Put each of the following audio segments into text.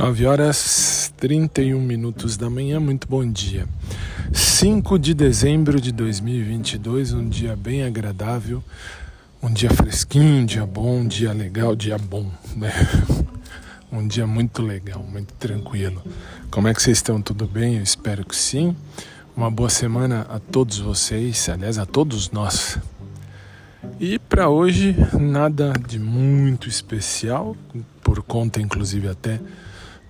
9 horas 31 minutos da manhã, muito bom dia. 5 de dezembro de 2022, um dia bem agradável, um dia fresquinho, um dia bom, um dia legal, dia bom, né? Um dia muito legal, muito tranquilo. Como é que vocês estão? Tudo bem? Eu espero que sim. Uma boa semana a todos vocês, aliás, a todos nós. E para hoje, nada de muito especial, por conta inclusive até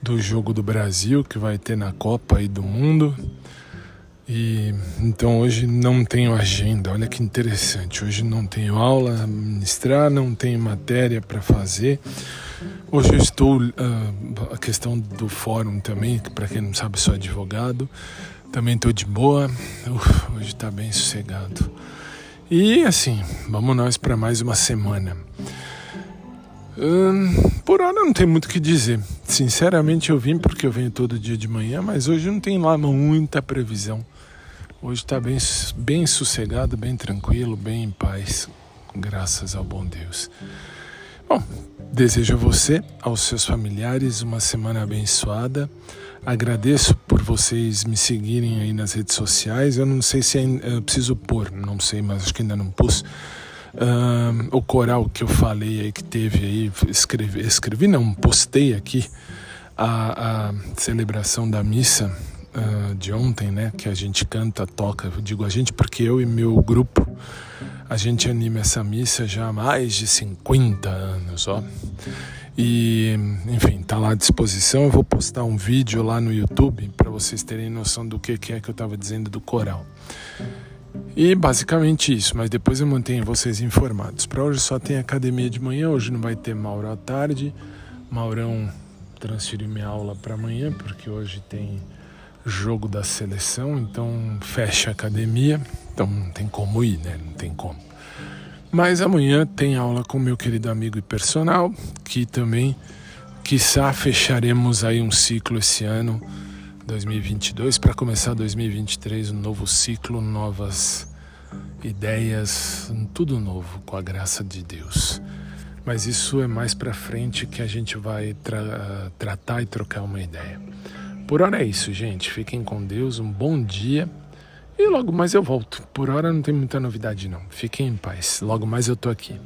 do jogo do Brasil que vai ter na Copa e do Mundo. E então hoje não tenho agenda. Olha que interessante. Hoje não tenho aula a ministrar, não tenho matéria para fazer. Hoje eu estou uh, a questão do fórum também, que para quem não sabe sou advogado. Também estou de boa. Uf, hoje está bem sossegado. E assim, vamos nós para mais uma semana. Hum, por hora não tem muito o que dizer. Sinceramente, eu vim porque eu venho todo dia de manhã, mas hoje não tem lá muita previsão. Hoje está bem, bem sossegado, bem tranquilo, bem em paz, graças ao bom Deus. Bom, desejo a você, aos seus familiares, uma semana abençoada. Agradeço por vocês me seguirem aí nas redes sociais. Eu não sei se eu preciso pôr, não sei, mas acho que ainda não pus Uh, o coral que eu falei aí que teve aí, escrevi, escrevi não, postei aqui a, a celebração da missa uh, de ontem, né? Que a gente canta, toca, eu digo a gente porque eu e meu grupo a gente anima essa missa já há mais de 50 anos, ó. E, enfim, tá lá à disposição. Eu vou postar um vídeo lá no YouTube para vocês terem noção do que, que é que eu estava dizendo do coral. E basicamente isso, mas depois eu mantenho vocês informados. Para hoje só tem academia de manhã, hoje não vai ter Mauro à tarde. Maurão transferiu minha aula para amanhã, porque hoje tem jogo da seleção, então fecha a academia, então não tem como ir, né? Não tem como. Mas amanhã tem aula com meu querido amigo e personal, que também, quiçá, fecharemos aí um ciclo esse ano 2022 para começar 2023, um novo ciclo, novas ideias, tudo novo com a graça de Deus. Mas isso é mais para frente que a gente vai tra tratar e trocar uma ideia. Por hora é isso, gente. Fiquem com Deus, um bom dia. E logo mais eu volto. Por hora não tem muita novidade não. Fiquem em paz. Logo mais eu tô aqui.